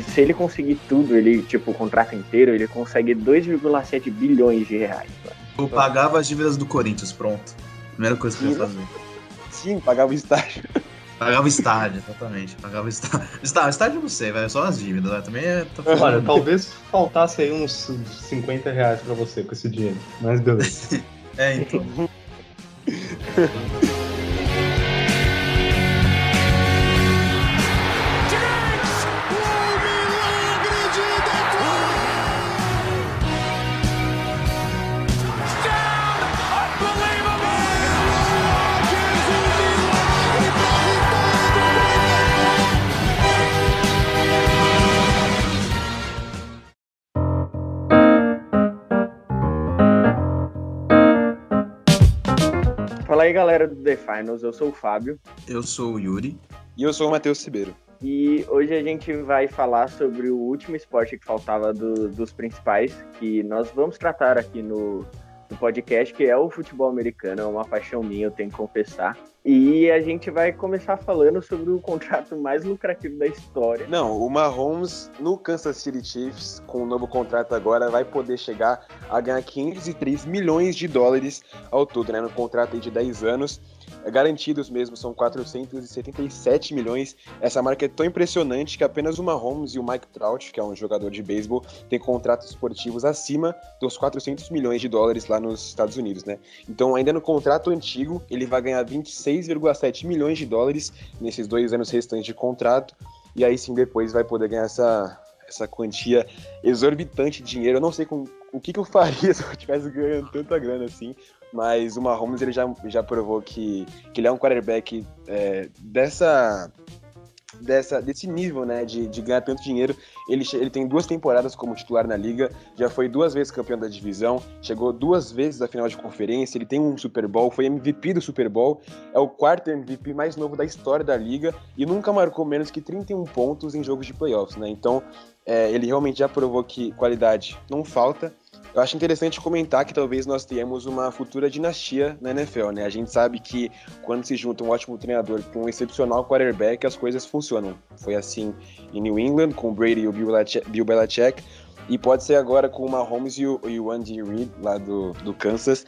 se ele conseguir tudo, ele, tipo, o contrato inteiro, ele consegue 2,7 bilhões de reais. Mano. Eu pagava as dívidas do Corinthians, pronto. Primeira coisa que eu ia fazer. Sim, pagava o estágio. Pagava o estádio, exatamente. Pagava o estádio. Estádio, estádio eu não sei, velho. Só as dívidas, né? Também é. Tá Olha, talvez faltasse aí uns 50 reais pra você com esse dinheiro. Mas beleza. é, então. Aí, galera do The Finals. Eu sou o Fábio. Eu sou o Yuri. E eu sou o Matheus Ribeiro. E hoje a gente vai falar sobre o último esporte que faltava do, dos principais, que nós vamos tratar aqui no, no podcast, que é o futebol americano. É uma paixão minha, eu tenho que confessar. E a gente vai começar falando sobre o contrato mais lucrativo da história. Não, o Mahomes no Kansas City Chiefs, com o novo contrato agora, vai poder chegar a ganhar 503 milhões de dólares ao todo, né? No contrato de 10 anos. Garantidos mesmo, são 477 milhões. Essa marca é tão impressionante que apenas o Mahomes e o Mike Trout, que é um jogador de beisebol, têm contratos esportivos acima dos 400 milhões de dólares lá nos Estados Unidos, né? Então, ainda no contrato antigo, ele vai ganhar 26,7 milhões de dólares nesses dois anos restantes de contrato. E aí sim, depois vai poder ganhar essa, essa quantia exorbitante de dinheiro. Eu não sei com, o que, que eu faria se eu estivesse ganhando tanta grana assim, mas o Mahomes ele já, já provou que, que ele é um quarterback é, dessa, dessa, desse nível, né, de, de ganhar tanto dinheiro. Ele, ele tem duas temporadas como titular na liga, já foi duas vezes campeão da divisão, chegou duas vezes à final de conferência, ele tem um Super Bowl, foi MVP do Super Bowl, é o quarto MVP mais novo da história da liga e nunca marcou menos que 31 pontos em jogos de playoffs, né? Então, é, ele realmente já provou que qualidade não falta eu acho interessante comentar que talvez nós tenhamos uma futura dinastia na NFL, né? A gente sabe que quando se junta um ótimo treinador com um excepcional quarterback, as coisas funcionam. Foi assim em New England, com o Brady e o Bill Belichick, e pode ser agora com o Mahomes e o, Andy Reid, lá do, do Kansas,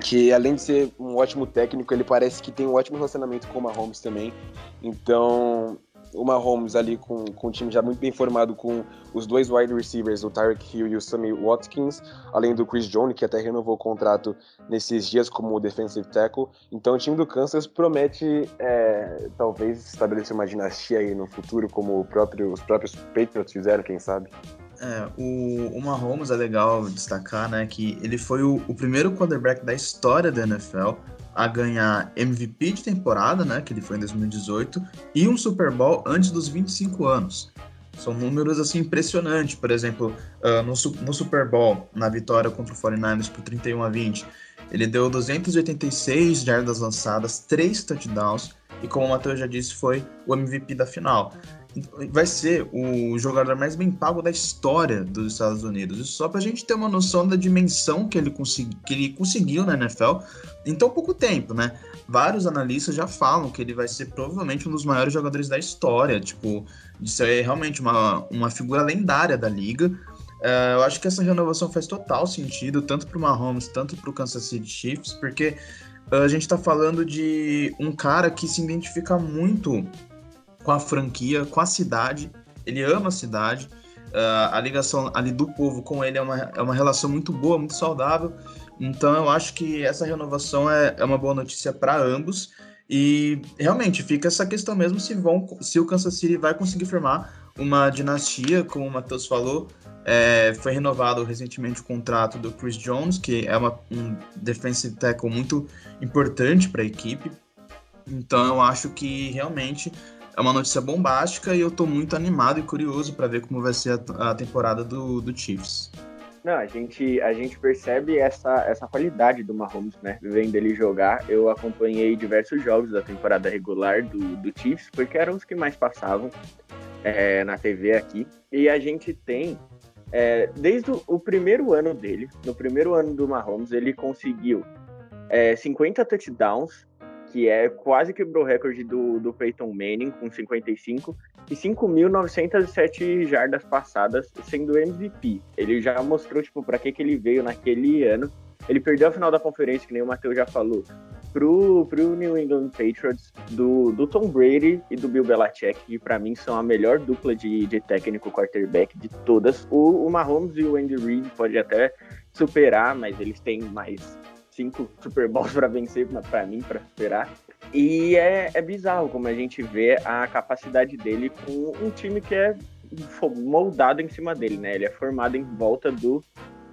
que além de ser um ótimo técnico, ele parece que tem um ótimo relacionamento com o Mahomes também. Então, o Mahomes ali com, com um time já muito bem formado com os dois wide receivers, o Tyreek Hill e o Sammy Watkins, além do Chris Jones, que até renovou o contrato nesses dias como defensive tackle. Então o time do Kansas promete é, talvez estabelecer uma dinastia aí no futuro, como próprio, os próprios Patriots fizeram, quem sabe. É, o, o Mahomes é legal destacar, né, que ele foi o, o primeiro quarterback da história da NFL a ganhar MVP de temporada, né, que ele foi em 2018, e um Super Bowl antes dos 25 anos. São números assim impressionantes. Por exemplo, uh, no, no, Super Bowl, na vitória contra o 49ers por 31 a 20, ele deu 286 jardas lançadas, 3 touchdowns, e como o Matheus já disse, foi o MVP da final vai ser o jogador mais bem pago da história dos Estados Unidos. Isso só para a gente ter uma noção da dimensão que ele, consegui, que ele conseguiu na NFL em tão pouco tempo, né? Vários analistas já falam que ele vai ser provavelmente um dos maiores jogadores da história, tipo, de ser realmente uma, uma figura lendária da liga. Uh, eu acho que essa renovação faz total sentido, tanto para o Mahomes, tanto para o Kansas City Chiefs, porque uh, a gente está falando de um cara que se identifica muito com a franquia, com a cidade. Ele ama a cidade. Uh, a ligação ali do povo com ele é uma, é uma relação muito boa, muito saudável. Então eu acho que essa renovação é, é uma boa notícia para ambos. E realmente fica essa questão mesmo se vão se o Kansas City vai conseguir formar uma dinastia, como o Matheus falou. É, foi renovado recentemente o contrato do Chris Jones, que é uma, um defensive tackle muito importante para a equipe. Então eu acho que realmente é uma notícia bombástica e eu tô muito animado e curioso para ver como vai ser a, a, temporada do, do Chiefs. Não, a gente, a gente percebe essa, essa qualidade do Mahomes, né? Vendo ele jogar. Eu acompanhei diversos jogos da temporada regular do, do Chiefs, porque eram os que mais passavam é, na TV aqui. E a gente tem, é, desde o, o, primeiro ano dele, no primeiro ano do Mahomes, ele conseguiu é, 50 touchdowns, que é quase quebrou o recorde do, do Peyton Manning com 55 e 5.907 jardas passadas sendo MVP. Ele já mostrou tipo para que que ele veio naquele ano. Ele perdeu a final da conferência, que nem o Matheus já falou, pro, pro New England Patriots do, do Tom Brady e do Bill Belichick, que para mim são a melhor dupla de, de técnico quarterback de todas. O, o Mahomes e o Andy Reid pode até superar, mas eles têm mais cinco Super Bowls para vencer, para mim, para superar. E é, é bizarro como a gente vê a capacidade dele com um time que é moldado em cima dele, né? Ele é formado em volta do,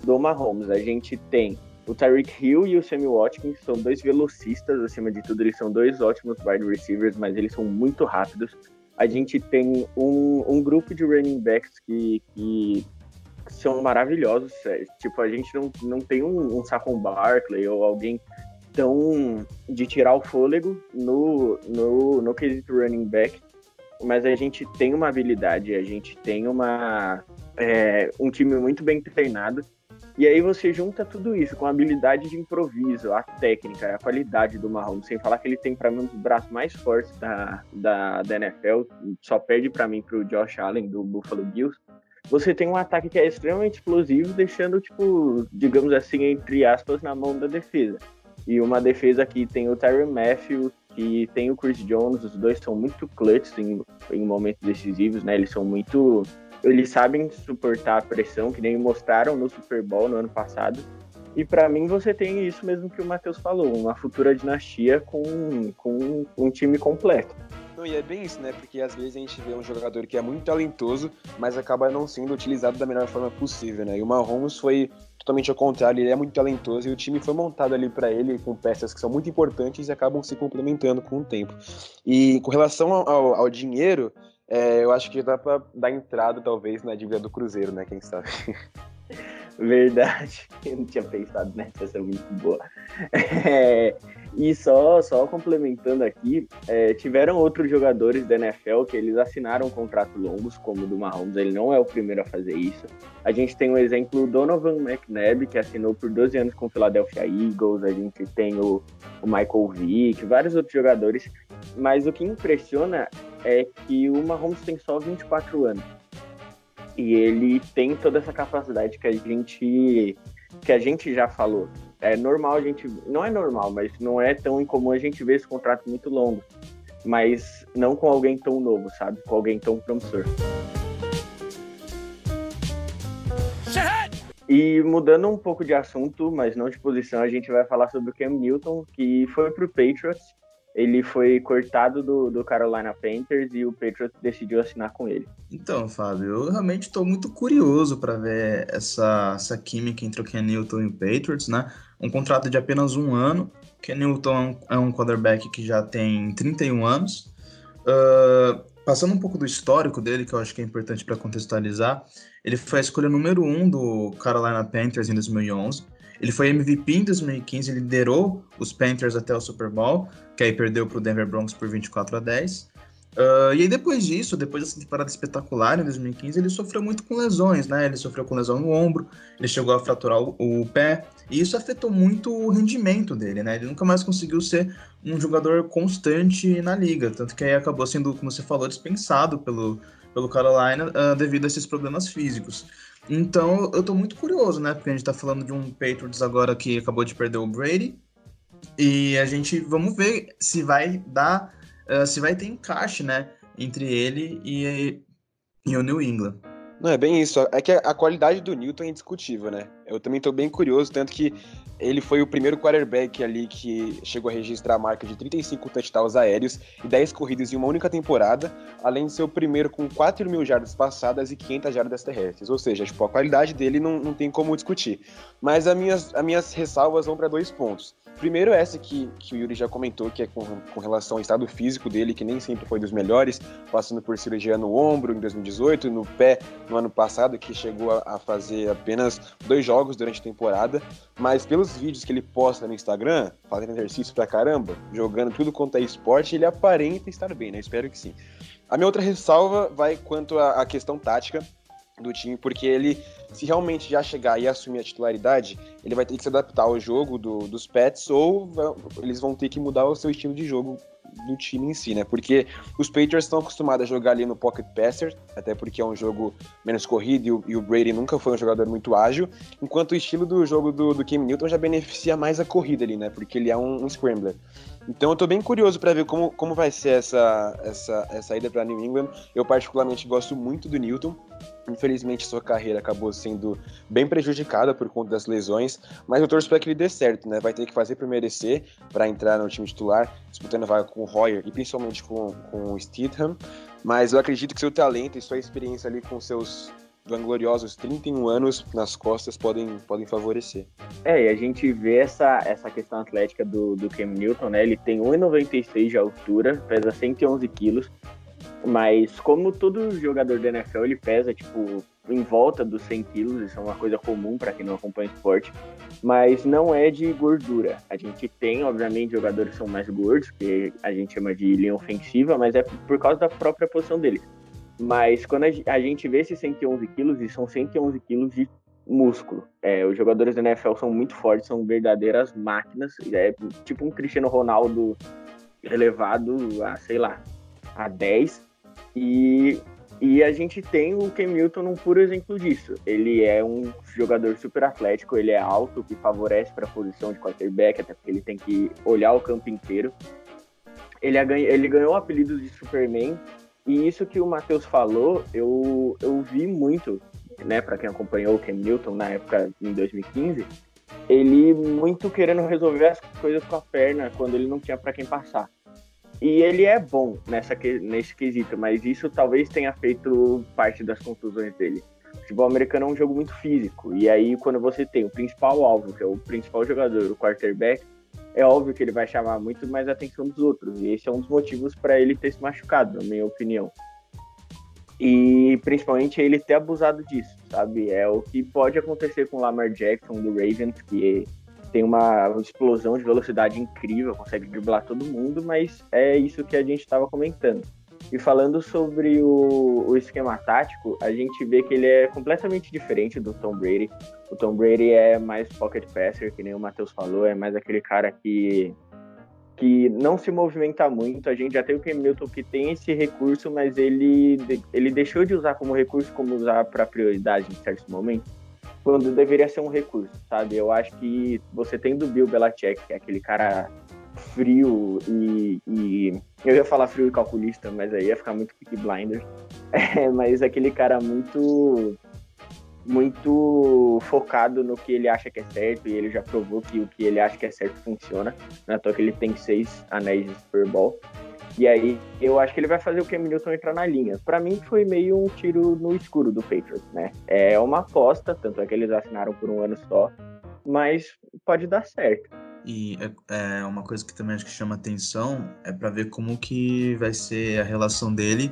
do Mahomes. A gente tem o Tyreek Hill e o Sammy Watkins, são dois velocistas, acima de tudo, eles são dois ótimos wide receivers, mas eles são muito rápidos. A gente tem um, um grupo de running backs que, que são maravilhosos. É, tipo, a gente não, não tem um, um Saquon Barkley ou alguém tão de tirar o fôlego no, no, no quesito running back, mas a gente tem uma habilidade, a gente tem uma, é, um time muito bem treinado. E aí você junta tudo isso com a habilidade de improviso, a técnica, a qualidade do Mahomes, sem falar que ele tem para mim um dos braços mais fortes da, da, da NFL, só perde para mim pro Josh Allen do Buffalo Bills você tem um ataque que é extremamente explosivo, deixando, tipo, digamos assim, entre aspas, na mão da defesa. E uma defesa que tem o Tyron Matthew, que tem o Chris Jones, os dois são muito clutch em, em momentos decisivos, né? Eles são muito. Eles sabem suportar a pressão, que nem mostraram no Super Bowl no ano passado. E para mim você tem isso mesmo que o Matheus falou, uma futura dinastia com, com um time completo. Não, e é bem isso, né? Porque às vezes a gente vê um jogador que é muito talentoso, mas acaba não sendo utilizado da melhor forma possível, né? E o Mahomes foi totalmente ao contrário, ele é muito talentoso e o time foi montado ali para ele com peças que são muito importantes e acabam se complementando com o tempo. E com relação ao, ao dinheiro, é, eu acho que dá para dar entrada talvez na dívida do Cruzeiro, né? Quem sabe? Verdade, eu não tinha pensado nessa, essa é muito boa. É, e só, só complementando aqui, é, tiveram outros jogadores da NFL que eles assinaram contratos longos, como o do Mahomes, ele não é o primeiro a fazer isso. A gente tem o exemplo do Donovan McNabb, que assinou por 12 anos com o Philadelphia Eagles, a gente tem o, o Michael Vick, vários outros jogadores, mas o que impressiona é que o Mahomes tem só 24 anos. E ele tem toda essa capacidade que a gente que a gente já falou é normal a gente. Não é normal, mas não é tão incomum a gente ver esse contrato muito longo. Mas não com alguém tão novo, sabe? Com alguém tão promissor. E mudando um pouco de assunto, mas não de posição, a gente vai falar sobre o Cam Newton, que foi pro Patriots ele foi cortado do, do Carolina Panthers e o Patriots decidiu assinar com ele. Então, Fábio, eu realmente estou muito curioso para ver essa, essa química entre o Ken Newton e o Patriots, né? Um contrato de apenas um ano. Ken Newton é um quarterback que já tem 31 anos. Uh, passando um pouco do histórico dele, que eu acho que é importante para contextualizar, ele foi a escolha número um do Carolina Panthers em 2011. Ele foi MVP em 2015, liderou os Panthers até o Super Bowl, que aí perdeu para o Denver Broncos por 24 a 10. Uh, e aí depois disso, depois dessa temporada espetacular em 2015, ele sofreu muito com lesões, né? Ele sofreu com lesão no ombro, ele chegou a fraturar o, o, pé, e isso afetou muito o rendimento dele, né? Ele nunca mais conseguiu ser um jogador constante na liga, tanto que aí acabou sendo, como você falou, dispensado pelo, pelo Carolina uh, devido a esses problemas físicos. Então, eu tô muito curioso, né? Porque a gente tá falando de um Patriots agora que acabou de perder o Brady. E a gente, vamos ver se vai dar, uh, se vai ter encaixe, né? Entre ele e, e o New England. Não, é bem isso. É que a qualidade do Newton é indiscutível, né? Eu também tô bem curioso, tanto que ele foi o primeiro quarterback ali que chegou a registrar a marca de 35 touchdowns aéreos e 10 corridas em uma única temporada, além de ser o primeiro com 4 mil jardas passadas e 500 jardas terrestres. Ou seja, tipo, a qualidade dele não, não tem como discutir. Mas as minhas, as minhas ressalvas vão para dois pontos. Primeiro, essa que, que o Yuri já comentou, que é com, com relação ao estado físico dele, que nem sempre foi dos melhores, passando por cirurgia no ombro em 2018, no pé no ano passado, que chegou a, a fazer apenas dois jogos durante a temporada. Mas pelos vídeos que ele posta no Instagram, fazendo exercício pra caramba, jogando tudo quanto é esporte, ele aparenta estar bem, né? Espero que sim. A minha outra ressalva vai quanto à, à questão tática do time, porque ele, se realmente já chegar e assumir a titularidade, ele vai ter que se adaptar ao jogo do, dos Pets ou eles vão ter que mudar o seu estilo de jogo do time em si, né? Porque os Patriots estão acostumados a jogar ali no pocket passer, até porque é um jogo menos corrido e o, e o Brady nunca foi um jogador muito ágil, enquanto o estilo do jogo do, do Cam Newton já beneficia mais a corrida ali, né? Porque ele é um, um scrambler. Então eu tô bem curioso para ver como, como vai ser essa, essa, essa ida para New England. Eu particularmente gosto muito do Newton. Infelizmente sua carreira acabou sendo bem prejudicada por conta das lesões, mas eu torço para que ele dê certo, né? Vai ter que fazer por merecer para entrar no time titular, disputando vaga com o Hoyer e principalmente com, com o Steedham. Mas eu acredito que seu talento e sua experiência ali com seus vangloriosos 31 anos nas costas podem, podem favorecer. É, e a gente vê essa, essa questão atlética do, do Cam Newton, né? Ele tem 1,96 de altura, pesa 111 quilos, mas como todo jogador da NFL, ele pesa, tipo, em volta dos 100 quilos, isso é uma coisa comum para quem não acompanha esporte, mas não é de gordura. A gente tem, obviamente, jogadores que são mais gordos, que a gente chama de linha ofensiva, mas é por causa da própria posição deles. Mas quando a gente vê esses 111 quilos, e são 111 quilos de músculo. É, os jogadores da NFL são muito fortes, são verdadeiras máquinas. É tipo um Cristiano Ronaldo elevado a, sei lá, a 10. E, e a gente tem o Cam Newton um puro exemplo disso. Ele é um jogador super atlético, ele é alto, que favorece para a posição de quarterback, até porque ele tem que olhar o campo inteiro. Ele, ele ganhou o apelido de Superman e isso que o Matheus falou, eu, eu vi muito, né, para quem acompanhou o Cam Newton na época em 2015, ele muito querendo resolver as coisas com a perna quando ele não tinha para quem passar. E ele é bom nessa, nesse quesito, mas isso talvez tenha feito parte das conclusões dele. O futebol americano é um jogo muito físico, e aí quando você tem o principal alvo, que é o principal jogador, o quarterback, é óbvio que ele vai chamar muito mais atenção dos outros. E esse é um dos motivos para ele ter se machucado, na minha opinião. E principalmente ele ter abusado disso, sabe? É o que pode acontecer com o Lamar Jackson do Ravens, que tem uma explosão de velocidade incrível, consegue driblar todo mundo, mas é isso que a gente estava comentando. E falando sobre o, o, esquema tático, a gente vê que ele é completamente diferente do Tom Brady. O Tom Brady é mais pocket passer, que nem o Matheus falou, é mais aquele cara que, que não se movimenta muito. A gente já tem o Cam Newton que tem esse recurso, mas ele, ele deixou de usar como recurso, como usar para prioridade em certos momentos, quando deveria ser um recurso, sabe? Eu acho que você tem do Bill Belichick, que é aquele cara frio e, e, eu ia falar frio e calculista, mas aí ia ficar muito Peaky Blinders. É, mas aquele cara muito muito focado no que ele acha que é certo e ele já provou que o que ele acha que é certo funciona. Na toa que ele tem seis anéis de Super Bowl. E aí eu acho que ele vai fazer o Cam Newton entrar na linha. Para mim foi meio um tiro no escuro do Patriots, né? É uma aposta, tanto é que eles assinaram por um ano só, mas pode dar certo. E é, é uma coisa que também acho que chama atenção é para ver como que vai ser a relação dele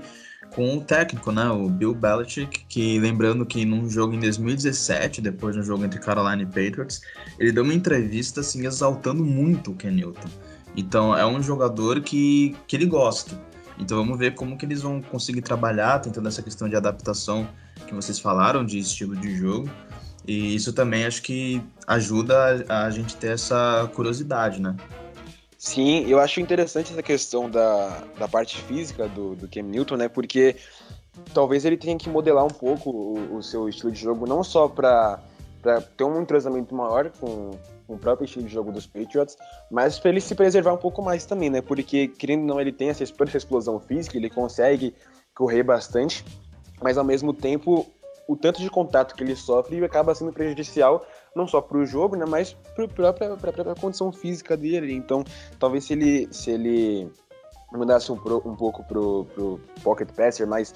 com o técnico, né, o Bill Belichick, que lembrando que num jogo em 2017, depois de um jogo entre Carolina e Patriots, ele deu uma entrevista assim exaltando muito o Ken Newton. Então é um jogador que, que ele gosta. Então vamos ver como que eles vão conseguir trabalhar, tentando essa questão de adaptação que vocês falaram, de estilo de jogo. E isso também acho que ajuda a, a gente ter essa curiosidade, né? Sim, eu acho interessante essa questão da, da parte física do, do Cam Newton, né? Porque talvez ele tenha que modelar um pouco o, o seu estilo de jogo, não só para ter um entrosamento maior com, com, o próprio estilo de jogo dos Patriots, mas para ele se preservar um pouco mais também, né? Porque, querendo ou não, ele tem essa, explosão física, ele consegue correr bastante, mas ao mesmo tempo o tanto de contato que ele sofre acaba sendo prejudicial não só para o jogo, né, mas para a própria, condição física dele. Então, talvez se ele, se ele mudasse um, pro, um pouco pro, pro pocket passer, mas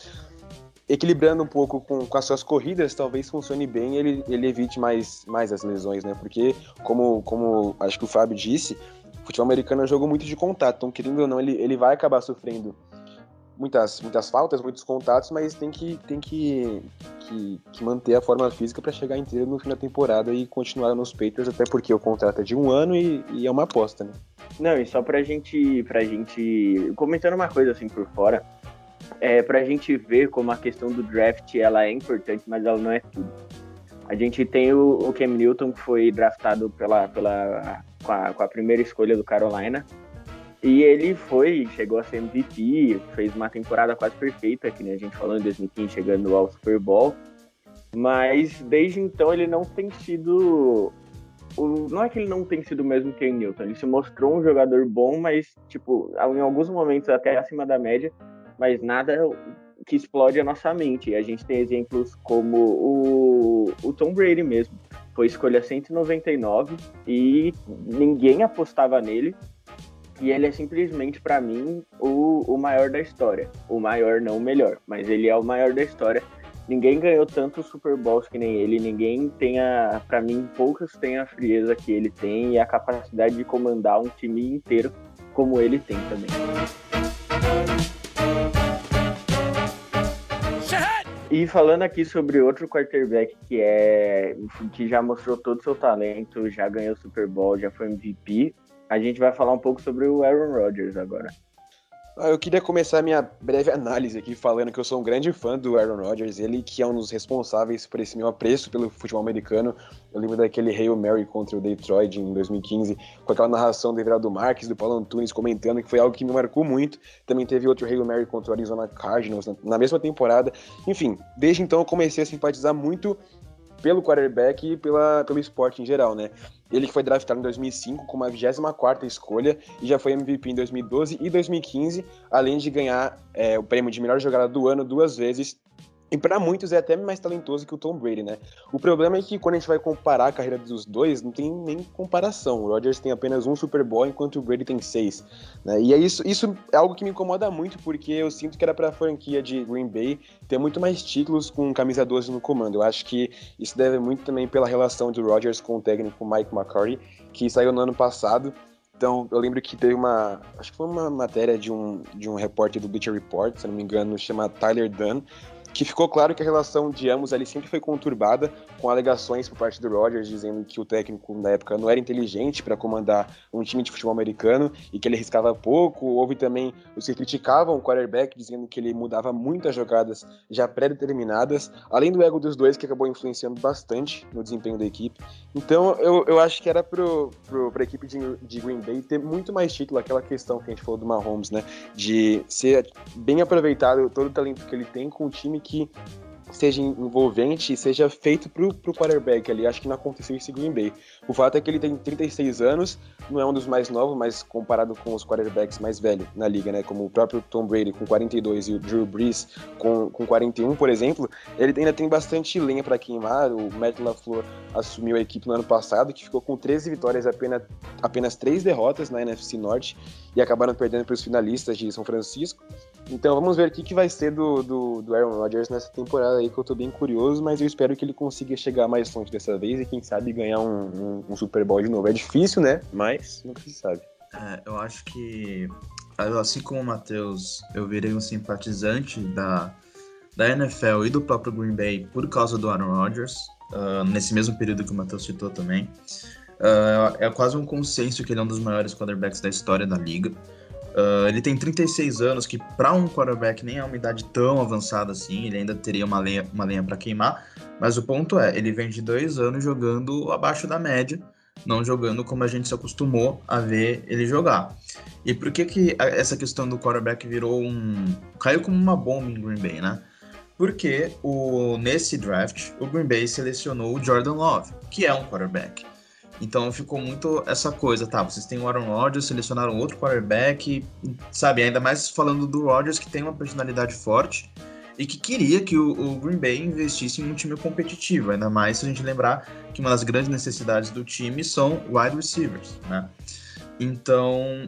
equilibrando um pouco com, com as suas corridas, talvez funcione bem ele, ele evite mais, mais as lesões, né? Porque, como, como acho que o Fábio disse, o futebol americano é um jogo muito de contato, então, querendo ou não, ele, ele vai acabar sofrendo muitas, muitas faltas, muitos contatos, mas tem que, tem que, que, que manter a forma física para chegar inteiro no fim da temporada e continuar nos Patriots, até porque o contrato é de um ano e, e, é uma aposta, né? Não, e só pra gente, pra gente. Comentando uma coisa assim por fora, é, para a gente ver como a questão do draft ela é importante, mas ela não é tudo. A gente tem o, o Cam Newton, que foi draftado pela, pela, com, a, com a primeira escolha do Carolina. E ele foi, chegou a ser MVP, fez uma temporada quase perfeita, que nem a gente falou em 2015, chegando ao Super Bowl. Mas desde então ele não tem sido. Não é que ele não tem sido o mesmo que o Newton, ele se mostrou um jogador bom, mas, tipo, em alguns momentos até acima da média, mas nada que explode a nossa mente. A gente tem exemplos como o, o Tom Brady mesmo. Foi escolha 199 e ninguém apostava nele. E ele é simplesmente, para mim, o, o maior da história. O maior, não o melhor, mas ele é o maior da história ninguém ganhou tantos Super Bowls que nem ele, ninguém tem a, para mim, poucos têm a frieza que ele tem e a capacidade de comandar um time inteiro como ele tem também. E falando aqui sobre outro quarterback que é que já mostrou todo o seu talento, já ganhou Super Bowl, já foi MVP, a gente vai falar um pouco sobre o Aaron Rodgers agora. Ah, eu queria começar minha breve análise aqui falando que eu sou um grande fã do Aaron Rodgers, ele que é um dos responsáveis por esse meu apreço pelo futebol americano. Eu lembro daquele Hail Mary contra o Detroit em 2015, com aquela narração do Everaldo Marques, do Paulo Antunes comentando, que foi algo que me marcou muito. Também teve outro Hail Mary contra o Arizona Cardinals na mesma temporada. Enfim, desde então eu comecei a simpatizar muito pelo quarterback e pela, pelo esporte em geral, né? Ele foi draftado em 2005 com uma 24ª escolha e já foi MVP em 2012 e 2015, além de ganhar é, o prêmio de melhor jogada do ano duas vezes e para muitos é até mais talentoso que o Tom Brady, né? O problema é que quando a gente vai comparar a carreira dos dois, não tem nem comparação. O Rodgers tem apenas um Super Bowl, enquanto o Brady tem seis. Né? E é isso, isso é algo que me incomoda muito, porque eu sinto que era para a franquia de Green Bay ter muito mais títulos com camisa 12 no comando. Eu acho que isso deve muito também pela relação do Rodgers com o técnico Mike McCarthy, que saiu no ano passado. Então, eu lembro que teve uma. Acho que foi uma matéria de um, de um repórter do Bleacher Report, se não me engano, chama Tyler Dunn, que ficou claro que a relação de ambos ali sempre foi conturbada, com alegações por parte do Rodgers dizendo que o técnico na época não era inteligente para comandar um time de futebol americano e que ele arriscava pouco. Houve também os que criticavam o quarterback, dizendo que ele mudava muitas jogadas já pré-determinadas, além do ego dos dois, que acabou influenciando bastante no desempenho da equipe. Então eu, eu acho que era para a equipe de, de Green Bay ter muito mais título, aquela questão que a gente falou do Mahomes, né? De ser bem aproveitado todo o talento que ele tem com o time que seja envolvente e seja feito pro, pro quarterback ali. Acho que não aconteceu isso em Green Bay. O fato é que ele tem 36 anos, não é um dos mais novos, mas comparado com os quarterbacks mais velhos na liga, né? Como o próprio Tom Brady com 42 e o Drew Brees com, com 41, por exemplo, ele ainda tem bastante lenha para queimar. O Matt LaFleur assumiu a equipe no ano passado, que ficou com 13 vitórias apenas, apenas 3 derrotas na NFC Norte e acabaram perdendo para os finalistas de São Francisco. Então vamos ver o que, que vai ser do, do, do Aaron Rodgers nessa temporada aí, que eu tô bem curioso, mas eu espero que ele consiga chegar mais longe dessa vez e quem sabe ganhar um, um, um Super Bowl de novo. É difícil, né? Mas nunca se sabe. É, eu acho que, assim como o Matheus, eu virei um simpatizante da, da NFL e do próprio Green Bay por causa do Aaron Rodgers, uh, nesse mesmo período que o Matheus citou também. Uh, é quase um consenso que ele é um dos maiores quarterbacks da história da liga. Uh, ele tem 36 anos, que para um quarterback nem é uma idade tão avançada assim, ele ainda teria uma lenha, uma lenha para queimar. Mas o ponto é, ele vem de dois anos jogando abaixo da média, não jogando como a gente se acostumou a ver ele jogar. E por que, que essa questão do quarterback virou um. caiu como uma bomba em Green Bay, né? Porque o, nesse draft, o Green Bay selecionou o Jordan Love, que é um quarterback. Então ficou muito essa coisa, tá? Vocês têm o Aaron Rodgers, selecionaram outro quarterback, sabe? Ainda mais falando do Rodgers, que tem uma personalidade forte e que queria que o, o, Green Bay investisse em um time competitivo, ainda mais se a gente lembrar que uma das grandes necessidades do time são wide receivers, né? Então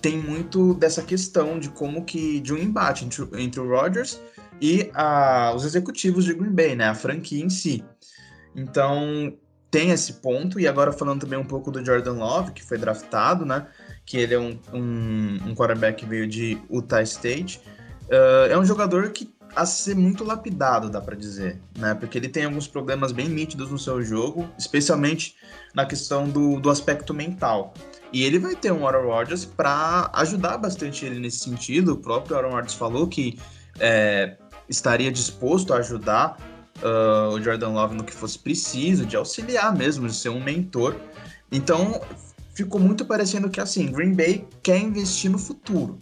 tem muito dessa questão de como que de um embate entre, entre o Rodgers e a, os executivos de Green Bay, né? A franquia em si. Então tem esse ponto, e agora falando também um pouco do Jordan Love, que foi draftado, né? Que ele é um, um, um quarterback que veio de Utah State. Uh, é um jogador que a ser muito lapidado, dá para dizer, né? Porque ele tem alguns problemas bem nítidos no seu jogo, especialmente na questão do, do aspecto mental. E ele vai ter um Aaron Rodgers para ajudar bastante ele nesse sentido. O próprio Aaron Rodgers falou que é, estaria disposto a ajudar uh, o Jordan Love no que fosse preciso, de auxiliar mesmo, de ser um mentor. Então, ficou muito parecendo que assim, Green Bay quer investir no futuro.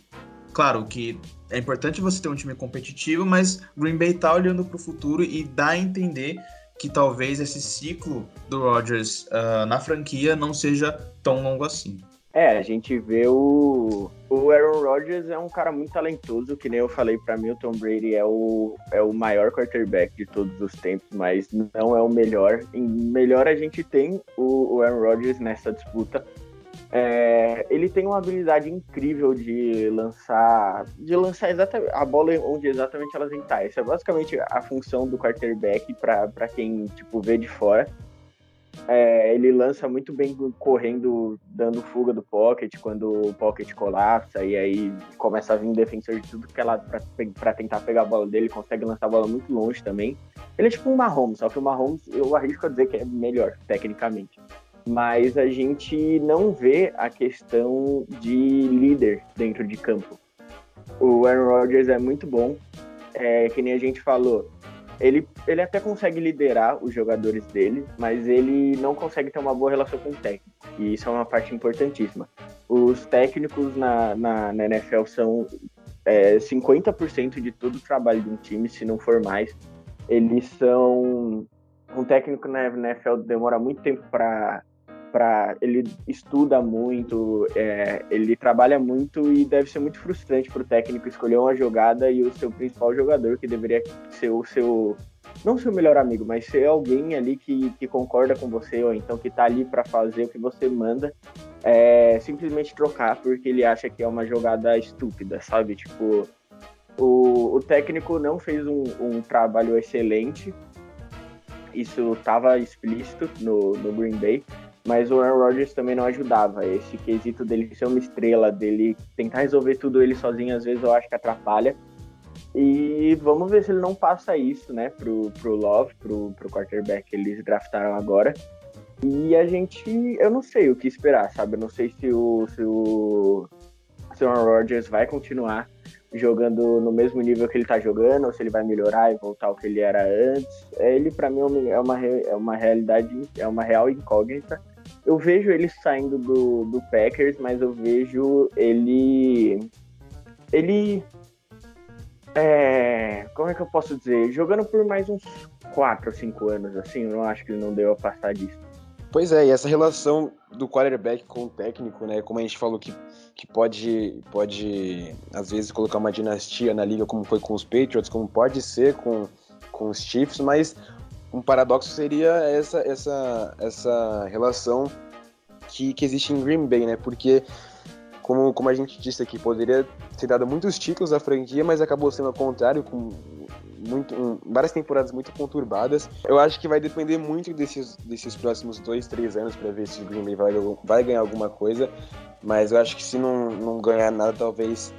Claro que é importante você ter um time competitivo, mas Green Bay tá olhando para o futuro e dá a entender que talvez esse ciclo do Rodgers uh, na franquia não seja tão longo assim. É, a gente vê o, o Aaron Rodgers é um cara muito talentoso, que nem eu falei para mim, o Tom Brady é o, é o maior quarterback de todos os tempos, mas não é o melhor. Em melhor a gente tem o, o Aaron Rodgers nessa disputa. É, ele tem uma habilidade incrível de lançar, de lançar exatamente a bola onde exatamente ela tem que estar. Essa é basicamente a função do quarterback para quem tipo vê de fora. É, ele lança muito bem correndo, dando fuga do pocket quando o pocket colapsa e aí começa a vir defensor de tudo que é lado para tentar pegar a bola dele, consegue lançar a bola muito longe também. Ele é tipo um Mahomes, só que o Mahomes eu arrisco a dizer que é melhor tecnicamente. Mas a gente não vê a questão de líder dentro de campo. O Aaron Rodgers é muito bom, é, que nem a gente falou, ele, ele até consegue liderar os jogadores dele, mas ele não consegue ter uma boa relação com o técnico. E isso é uma parte importantíssima. Os técnicos na, na, na NFL são é, 50% de todo o trabalho de um time, se não for mais. Eles são. Um técnico na NFL demora muito tempo para para ele estuda muito, é, ele trabalha muito e deve ser muito frustrante para o técnico escolher uma jogada e o seu principal jogador, que deveria ser o seu, não seu melhor amigo, mas ser alguém ali que, que concorda com você, ou então que está ali para fazer o que você manda, é, simplesmente trocar porque ele acha que é uma jogada estúpida, sabe? Tipo, o, o técnico não fez um, um trabalho excelente, isso estava explícito no, no Green Bay, mas o Aaron Rodgers também não ajudava. Esse quesito dele ser uma estrela, dele tentar resolver tudo ele sozinho, às vezes eu acho que atrapalha. E vamos ver se ele não passa isso, né, pro, pro Love, pro, pro quarterback que eles draftaram agora. E a gente, eu não sei o que esperar, sabe? Eu não sei se o, se o, se o Aaron Rodgers vai continuar jogando no mesmo nível que ele tá jogando, ou se ele vai melhorar e voltar ao que ele era antes. Ele, para mim, é uma, é uma realidade, é uma real incógnita eu vejo ele saindo do, do Packers, mas eu vejo ele. Ele. É, como é que eu posso dizer? Jogando por mais uns 4 ou 5 anos, assim, eu não acho que ele não deu a passar disso. Pois é, e essa relação do quarterback com o técnico, né? Como a gente falou que, que pode, pode, às vezes, colocar uma dinastia na liga, como foi com os Patriots, como pode ser com, com os Chiefs, mas um paradoxo seria essa, essa, essa relação que, que existe em Green Bay, né? Porque, como, como a gente disse aqui, poderia ter dado muitos títulos à franquia, mas acabou sendo ao contrário, com muito, um, várias temporadas muito conturbadas. Eu acho que vai depender muito desses, desses próximos dois, três anos para ver se o Green Bay vai, vai ganhar alguma coisa. Mas eu acho que se não, não ganhar nada, talvez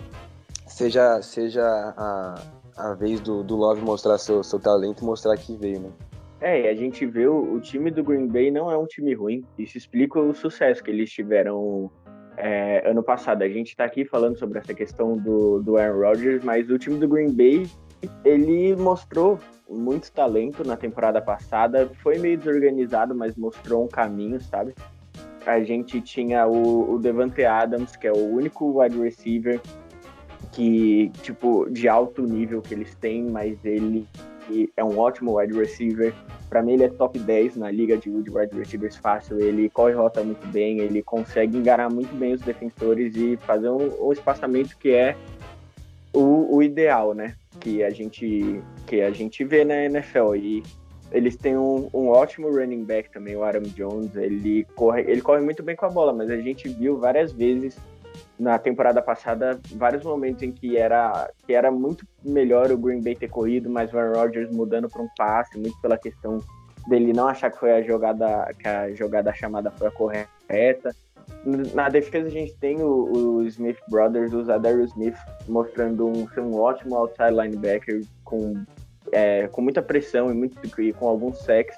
seja, seja a, a vez do, do Love mostrar seu, seu talento e mostrar que veio, né? É, a gente vê o, o, time do Green Bay não é um time ruim. Isso explica o sucesso que eles tiveram é, ano passado. A gente está aqui falando sobre essa questão do, do Aaron Rodgers, mas o time do Green Bay ele mostrou muito talento na temporada passada. Foi meio desorganizado, mas mostrou um caminho, sabe? A gente tinha o, o Devante Adams, que é o único wide receiver que, tipo, de alto nível que eles têm, mas ele é um ótimo wide receiver. Para mim, ele é top 10 na liga de wide receivers fácil. Ele corre rota muito bem, ele consegue enganar muito bem os defensores e fazer um, um espaçamento que é o, o, ideal, né? Que a gente que a gente vê na NFL. E eles têm um, um, ótimo running back também, o Aaron Jones. Ele corre, ele corre muito bem com a bola, mas a gente viu várias vezes na temporada passada vários momentos em que era que era muito melhor o Green Bay ter corrido, mas o Aaron Rodgers mudando para um passe, muito pela questão dele não achar que foi a jogada que a jogada chamada foi a correta. Na defesa a gente tem o, o Smith Brothers, o Zadarius Smith mostrando um, um ótimo outside linebacker com é, com muita pressão e, muito, e com alguns sacks.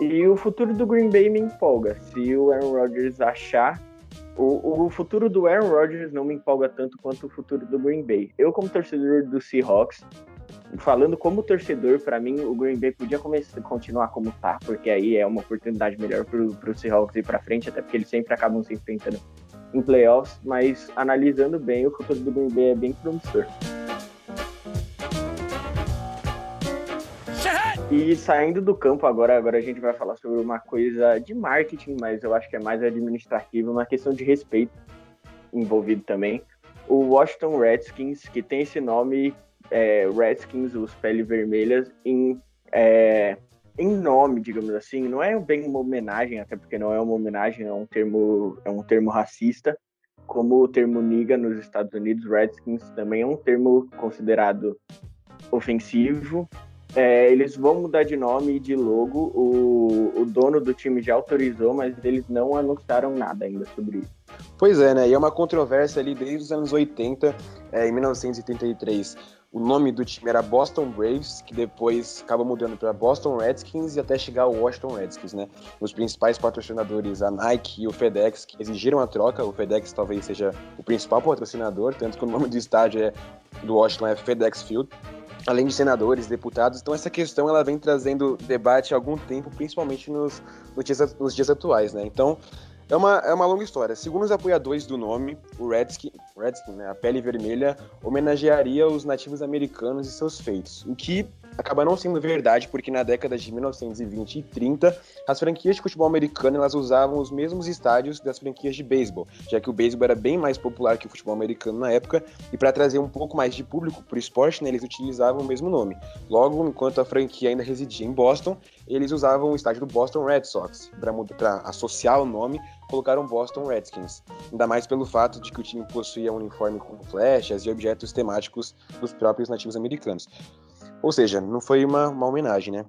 E o futuro do Green Bay me empolga. Se o Aaron Rodgers achar O, o futuro do Aaron Rodgers não me empolga tanto quanto o futuro do Green Bay. Eu, como torcedor do Seahawks, falando como torcedor, para mim o Green Bay podia começar, continuar como tá, porque aí é uma oportunidade melhor pro, pro Seahawks ir para frente, até porque eles sempre acabam se enfrentando em playoffs, mas analisando bem, o futuro do Green Bay é bem promissor. E saindo do campo agora, agora a gente vai falar sobre uma coisa de marketing, mas eu acho que é mais administrativa, uma questão de respeito envolvido também. O Washington Redskins, que tem esse nome, é, Redskins, os pele vermelhas, em, é, em nome, digamos assim, não é bem uma homenagem, até porque não é uma homenagem, é um termo, é um termo racista, como o termo niga nos Estados Unidos, Redskins também é um termo considerado ofensivo, é, eles vão mudar de nome e de logo. O, o dono do time já autorizou, mas eles não anunciaram nada ainda sobre isso. Pois é, né? E é uma controvérsia ali desde os anos 80, é, em 1983. O nome do time era Boston Braves, que depois acaba mudando para Boston Redskins e até chegar ao Washington Redskins, né? Os principais patrocinadores, a Nike e o FedEx, que exigiram a troca. O FedEx talvez seja o principal patrocinador, tanto que o nome do estádio é do Washington é FedEx Field além de senadores, deputados. Então essa questão ela vem trazendo debate há algum tempo, principalmente nos, nos, dias, nos dias atuais, né? Então é uma, é uma longa história. Segundo os apoiadores do nome, o Redskin, Redskin né, a pele vermelha, homenagearia os nativos americanos e seus feitos, o que acaba não sendo verdade, porque na década de 1920 e 30, as franquias de futebol americano elas usavam os mesmos estádios das franquias de beisebol, já que o beisebol era bem mais popular que o futebol americano na época, e para trazer um pouco mais de público para o esporte, né, eles utilizavam o mesmo nome. Logo, enquanto a franquia ainda residia em Boston, eles usavam o estádio do Boston Red Sox, para associar o nome, colocaram Boston Redskins. Ainda mais pelo fato de que o time possuía um uniforme com flechas e objetos temáticos dos próprios nativos americanos. Ou seja, não foi uma, uma homenagem, né?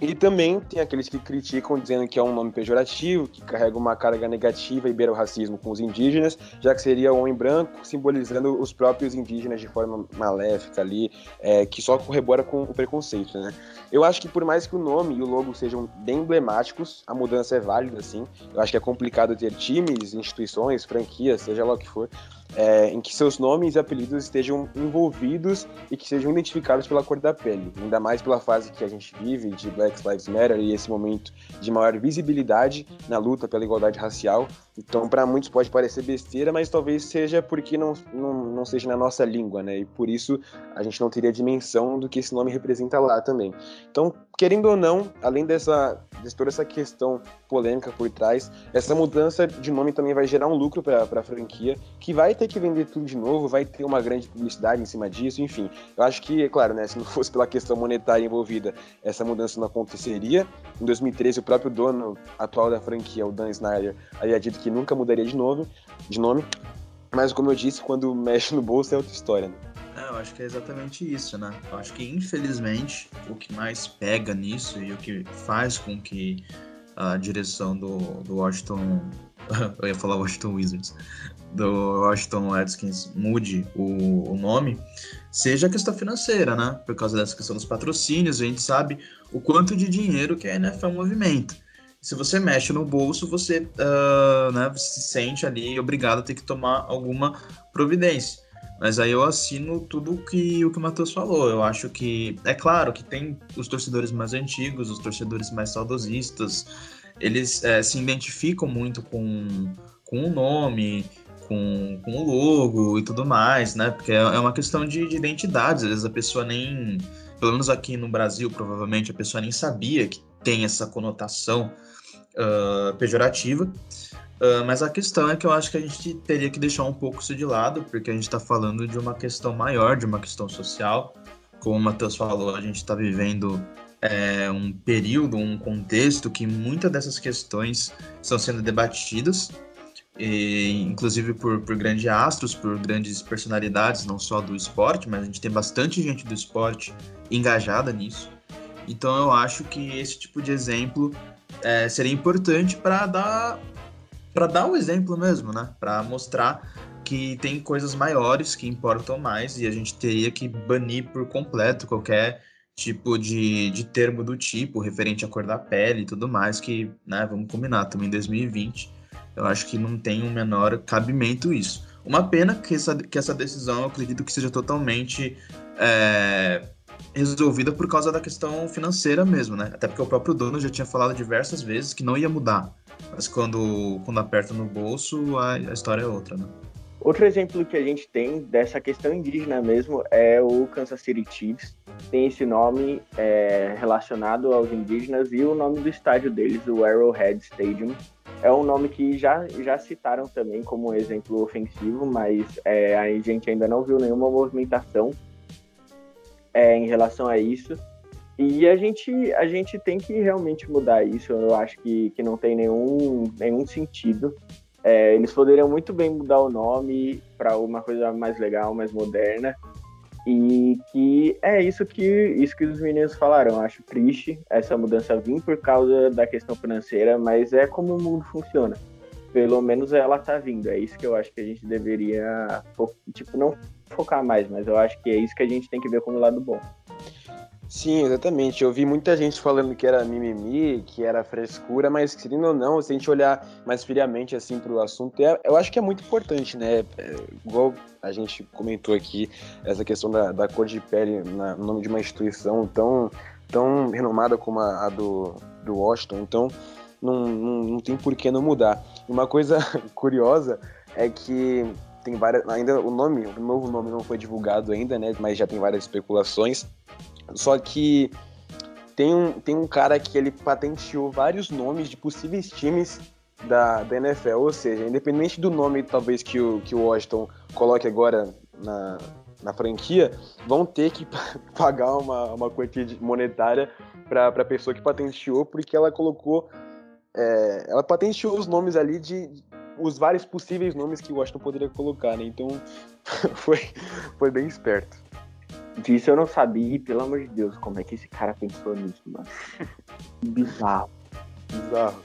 E também tem aqueles que criticam dizendo que é um nome pejorativo, que carrega uma carga negativa e beira o racismo com os indígenas, já que seria o homem branco simbolizando os próprios indígenas de forma maléfica ali, é, que só corrobora com o preconceito, né? Eu acho que por mais que o nome e o logo sejam bem emblemáticos, a mudança é válida, sim. Eu acho que é complicado ter times, instituições, franquias, seja lá o que for, é, em que seus nomes e apelidos estejam envolvidos e que sejam identificados pela cor da pele, ainda mais pela fase que a gente vive de Black Lives Matter e esse momento de maior visibilidade na luta pela igualdade racial. Então, para muitos pode parecer besteira, mas talvez seja porque não, não, não seja na nossa língua, né? E por isso a gente não teria dimensão do que esse nome representa lá também. Então, querendo ou não, além dessa de toda essa questão polêmica por trás, essa mudança de nome também vai gerar um lucro para a franquia, que vai ter que vender tudo de novo, vai ter uma grande publicidade em cima disso, enfim. Eu acho que, é claro, né, se não fosse pela questão monetária envolvida, essa mudança não aconteceria. Em 2013, o próprio dono atual da franquia, o Dan Snyder, havia dito que nunca mudaria de nome, de nome. Mas, como eu disse, quando mexe no bolso é outra história, né? É, eu acho que é exatamente isso, né? Eu acho que, infelizmente, o que mais pega nisso e o que faz com que a direção do, do Washington. eu ia falar Washington Wizards. Do Washington Redskins mude o, o nome, seja a questão financeira, né? Por causa dessa questão dos patrocínios, a gente sabe o quanto de dinheiro que a NFL movimenta. Se você mexe no bolso, você, uh, né, se sente ali obrigado a ter que tomar alguma providência. Mas aí eu assino tudo que, o que o Matheus falou. Eu acho que, é claro que tem os torcedores mais antigos, os torcedores mais saudosistas, eles é, se identificam muito com, com o nome, com, com o logo e tudo mais, né? Porque é, é uma questão de, de identidade. Às vezes a pessoa nem, pelo menos aqui no Brasil, provavelmente a pessoa nem sabia que tem essa conotação uh, pejorativa. Uh, mas a questão é que eu acho que a gente teria que deixar um pouco isso de lado, porque a gente está falando de uma questão maior, de uma questão social. Como o Matheus falou, a gente está vivendo é, um período, um contexto que muitas dessas questões estão sendo debatidas, e, inclusive por, por grandes astros, por grandes personalidades, não só do esporte, mas a gente tem bastante gente do esporte engajada nisso. Então eu acho que esse tipo de exemplo é, seria importante para dar para dar o exemplo mesmo, né? Para mostrar que tem coisas maiores que importam mais e a gente teria que banir por completo qualquer tipo de, de termo do tipo referente à cor da pele e tudo mais que, né, vamos combinar, também em 2020 Eu acho que não tem um menor cabimento isso. Uma pena que essa, que essa decisão eu acredito que seja totalmente é, resolvida por causa da questão financeira mesmo, né? Até porque o próprio dono já tinha falado diversas vezes que não ia mudar. Mas quando, quando aperta no bolso, a, a história é outra, né? Outro exemplo que a gente tem dessa questão indígena mesmo é o Kansas City Chiefs. Tem esse nome é, relacionado aos indígenas e o nome do estádio deles, o Arrowhead Stadium. É um nome que já, já citaram também como exemplo ofensivo, mas é, a gente ainda não viu nenhuma movimentação é, em relação a isso. E a gente, a gente tem que realmente mudar isso. Eu acho que, que não tem nenhum, nenhum sentido. É, eles poderiam muito bem mudar o nome para uma coisa mais legal, mais moderna. E que é isso que isso que os meninos falaram. Eu acho triste essa mudança vir por causa da questão financeira, mas é como o mundo funciona. Pelo menos ela tá vindo. É isso que eu acho que a gente deveria, tipo, não focar mais, mas eu acho que é isso que a gente tem que ver como lado bom. Sim, exatamente. Eu vi muita gente falando que era mimimi, que era frescura, mas querendo ou não, se a gente olhar mais friamente assim para o assunto, é, eu acho que é muito importante, né? É, igual a gente comentou aqui, essa questão da, da cor de pele na, no nome de uma instituição tão, tão renomada como a, a do, do Washington, então não, não, não tem por que não mudar. Uma coisa curiosa é que tem várias. Ainda o nome, o novo nome não foi divulgado ainda, né? Mas já tem várias especulações. Só que tem um, tem um cara que ele patenteou vários nomes de possíveis times da, da NFL, ou seja, independente do nome talvez que o, que o Washington coloque agora na, na franquia, vão ter que pagar uma, uma quantia monetária para a pessoa que patenteou, porque ela colocou. É, ela patenteou os nomes ali de, os vários possíveis nomes que o Washington poderia colocar, né? Então foi, foi bem esperto. Disso eu não sabia, e pelo amor de Deus, como é que esse cara pensou nisso, mano? Bizarro. Bizarro.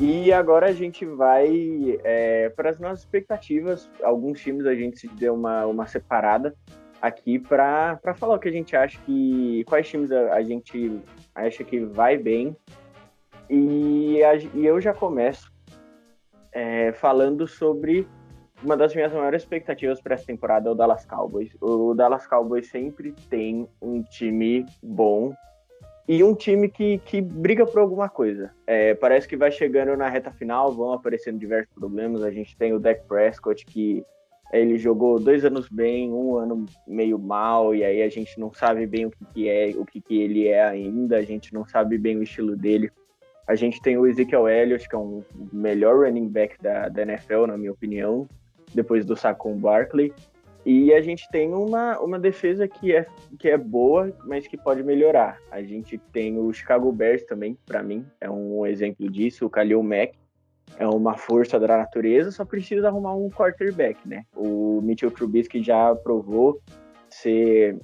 E agora a gente vai é, para as nossas expectativas. Alguns times a gente se deu uma, uma separada aqui para falar o que a gente acha que. quais times a, a gente acha que vai bem. E, a, e eu já começo é, falando sobre uma das minhas maiores expectativas para essa temporada é o Dallas Cowboys. O Dallas Cowboys sempre tem um time bom e um time que, que briga por alguma coisa. É, parece que vai chegando na reta final, vão aparecendo diversos problemas. A gente tem o Dak Prescott, que ele jogou dois anos bem, um ano meio mal, e aí a gente não sabe bem o que, que é, o que, que ele é ainda, a gente não sabe bem o estilo dele. A gente tem o Ezekiel Elliott, que é um melhor running back da, da NFL, na minha opinião depois do Saquon Barkley. E a gente tem uma, uma defesa que é, que é boa, mas que pode melhorar. A gente tem o Chicago Bears também, para mim, é um exemplo disso. O Khalil Mack é uma força da natureza, só precisa arrumar um quarterback, né? O Mitchell Trubisky já provou ser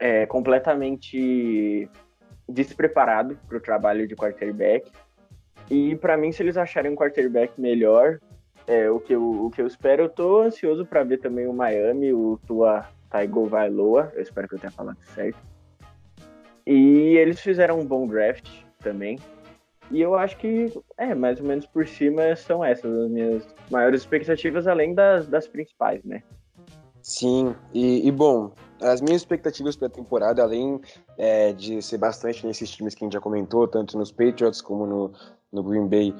é, completamente despreparado para o trabalho de quarterback. E para mim, se eles acharem um quarterback melhor, é, o, que eu, o que eu espero, eu tô ansioso para ver também o Miami, o Tua Taigo Vailoa, eu espero que eu tenha falado certo. E eles fizeram um bom draft também. E eu acho que, é, mais ou menos por cima são essas as minhas maiores expectativas, além das, das principais, né? Sim, e, e bom, as minhas expectativas para a temporada, além é, de ser bastante nesses times que a gente já comentou, tanto nos Patriots como no, no Green Bay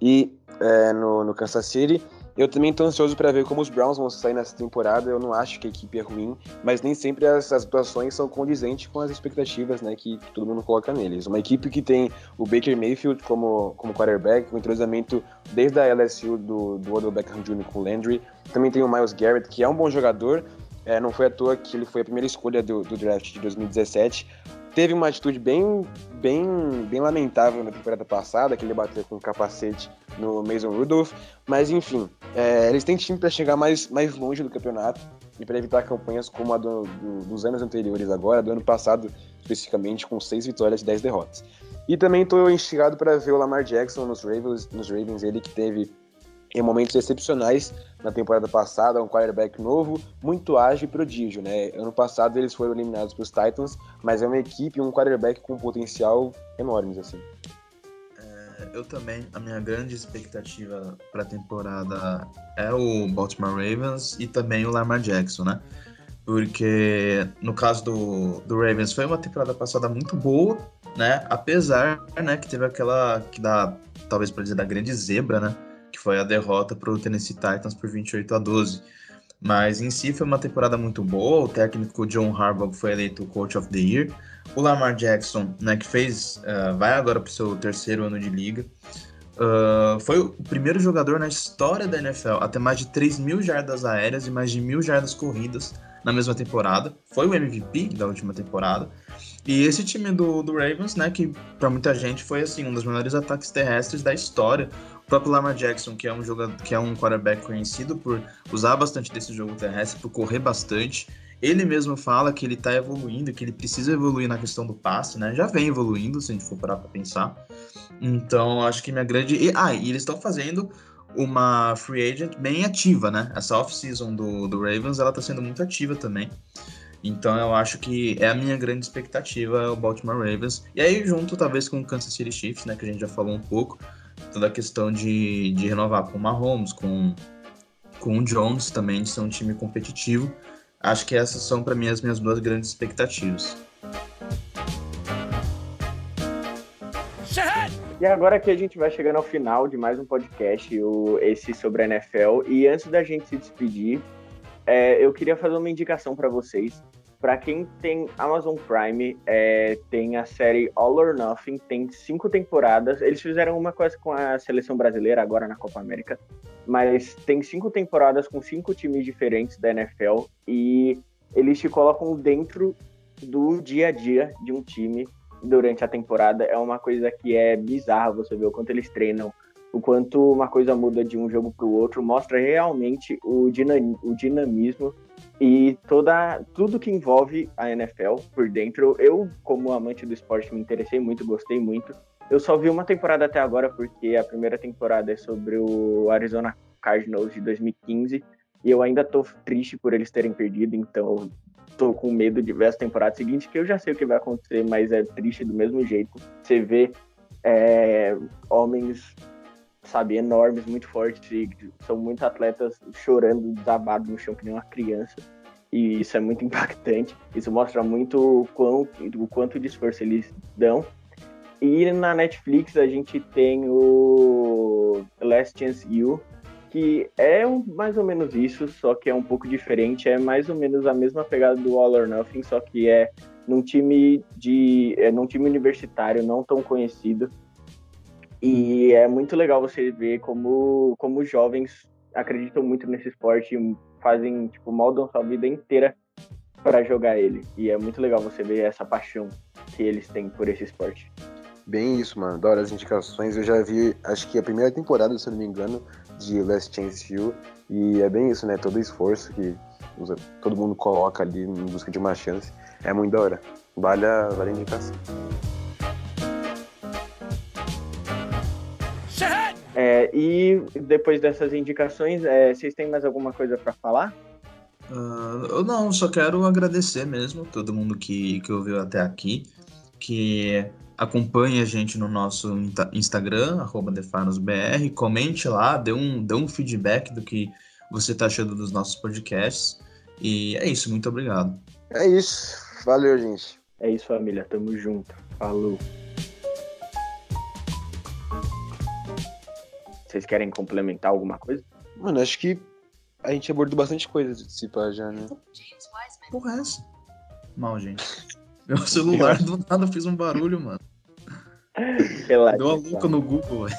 e é, no, no Kansas City. Eu também estou ansioso para ver como os Browns vão sair nessa temporada. Eu não acho que a equipe é ruim, mas nem sempre as, as são condizentes com as expectativas né, que todo mundo coloca neles. Uma equipe que tem o Baker Mayfield como, como quarterback, com entrosamento desde a LSU do, do Odell Beckham Jr. com o Landry. Também tem o Miles Garrett, que é um bom jogador. É, não foi à toa que ele foi a primeira escolha do, do draft de 2017 teve uma atitude bem, bem, bem lamentável na temporada passada, que ele bateu com o capacete no Mason Rudolph. Mas enfim, é, eles têm time para chegar mais, mais longe do campeonato e para evitar campanhas como a do, do, dos anos anteriores agora, do ano passado especificamente, com seis vitórias e dez derrotas. E também estou instigado para ver o Lamar Jackson nos Ravens, nos Ravens, ele que teve em momentos excepcionais na temporada passada, um quarterback novo, muito ágil e prodígio, né? Ano passado eles foram eliminados para os Titans, mas é uma equipe, um quarterback com potencial enormes, assim. É, eu também, a minha grande expectativa para a temporada é o Baltimore Ravens e também o Lamar Jackson, né? Porque no caso do, do Ravens foi uma temporada passada muito boa, né? Apesar, né, que teve aquela que dá talvez para dizer da grande zebra, né? Que foi a derrota para o Tennessee Titans por 28 a 12. Mas em si foi uma temporada muito boa. O técnico John Harbaugh foi eleito Coach of the Year. O Lamar Jackson, né, que fez, uh, vai agora para o seu terceiro ano de liga. Uh, foi o primeiro jogador na história da NFL a ter mais de 3 mil jardas aéreas e mais de mil jardas corridas na mesma temporada. Foi o MVP da última temporada. E esse time do, do Ravens, né, que para muita gente foi assim um dos melhores ataques terrestres da história. O próprio Lamar Jackson, que é um jogador, que é um quarterback conhecido por usar bastante desse jogo terrestre, por correr bastante. Ele mesmo fala que ele está evoluindo, que ele precisa evoluir na questão do passe, né? Já vem evoluindo, se a gente for parar para pensar. Então, acho que minha grande. E, ah, e eles estão fazendo uma free agent bem ativa, né? Essa off-season do, do Ravens, ela tá sendo muito ativa também. Então eu acho que é a minha grande expectativa é o Baltimore Ravens. E aí, junto talvez com o Kansas City Chiefs, né, que a gente já falou um pouco, toda a questão de, de renovar com o Mahomes, com, com o Jones também, de ser um time competitivo. Acho que essas são para mim as minhas duas grandes expectativas. E agora que a gente vai chegando ao final de mais um podcast, o, esse sobre a NFL. E antes da gente se despedir, é, eu queria fazer uma indicação para vocês. Para quem tem Amazon Prime, é, tem a série All or Nothing, tem cinco temporadas. Eles fizeram uma coisa com a seleção brasileira agora na Copa América, mas tem cinco temporadas com cinco times diferentes da NFL e eles te colocam dentro do dia a dia de um time durante a temporada. É uma coisa que é bizarra você ver o quanto eles treinam, o quanto uma coisa muda de um jogo para o outro, mostra realmente o, dinam, o dinamismo e toda tudo que envolve a NFL por dentro. Eu, como amante do esporte, me interessei muito, gostei muito. Eu só vi uma temporada até agora porque a primeira temporada é sobre o Arizona Cardinals de 2015 e eu ainda tô triste por eles terem perdido, então tô com medo de ver as temporadas seguintes, que eu já sei o que vai acontecer, mas é triste do mesmo jeito. Você vê é, homens sabe, enormes, muito fortes, e são muitos atletas chorando, desabados no chão que nem uma criança. E isso é muito impactante. Isso mostra muito o quanto, o quanto de esforço eles dão. E na Netflix a gente tem o Last Chance You, que é mais ou menos isso, só que é um pouco diferente. É mais ou menos a mesma pegada do All or Nothing, só que é num time de, é num time universitário não tão conhecido e é muito legal você ver como, como jovens acreditam muito nesse esporte e fazem, tipo, moldam sua vida inteira para jogar ele. E é muito legal você ver essa paixão que eles têm por esse esporte. Bem isso, mano. Da hora as indicações. Eu já vi, acho que a primeira temporada, se eu não me engano, de Last Chance You. E é bem isso, né? Todo esforço que todo mundo coloca ali em busca de uma chance. É muito da hora. Vale a, vale a indicação. É, e depois dessas indicações, é, vocês têm mais alguma coisa para falar? Uh, eu não, só quero agradecer mesmo todo mundo que, que ouviu até aqui, que acompanhe a gente no nosso Instagram, arroba DefarnosBR, comente lá, dê um, dê um feedback do que você está achando dos nossos podcasts. E é isso, muito obrigado. É isso, valeu, gente. É isso, família, tamo junto. Falou. Vocês querem complementar alguma coisa? Mano, acho que a gente abordou bastante coisa de pá já, né? Porra, é essa? Mal, gente. Meu celular do nada fez um barulho, mano. Relaxa, Deu uma louca no Google, velho.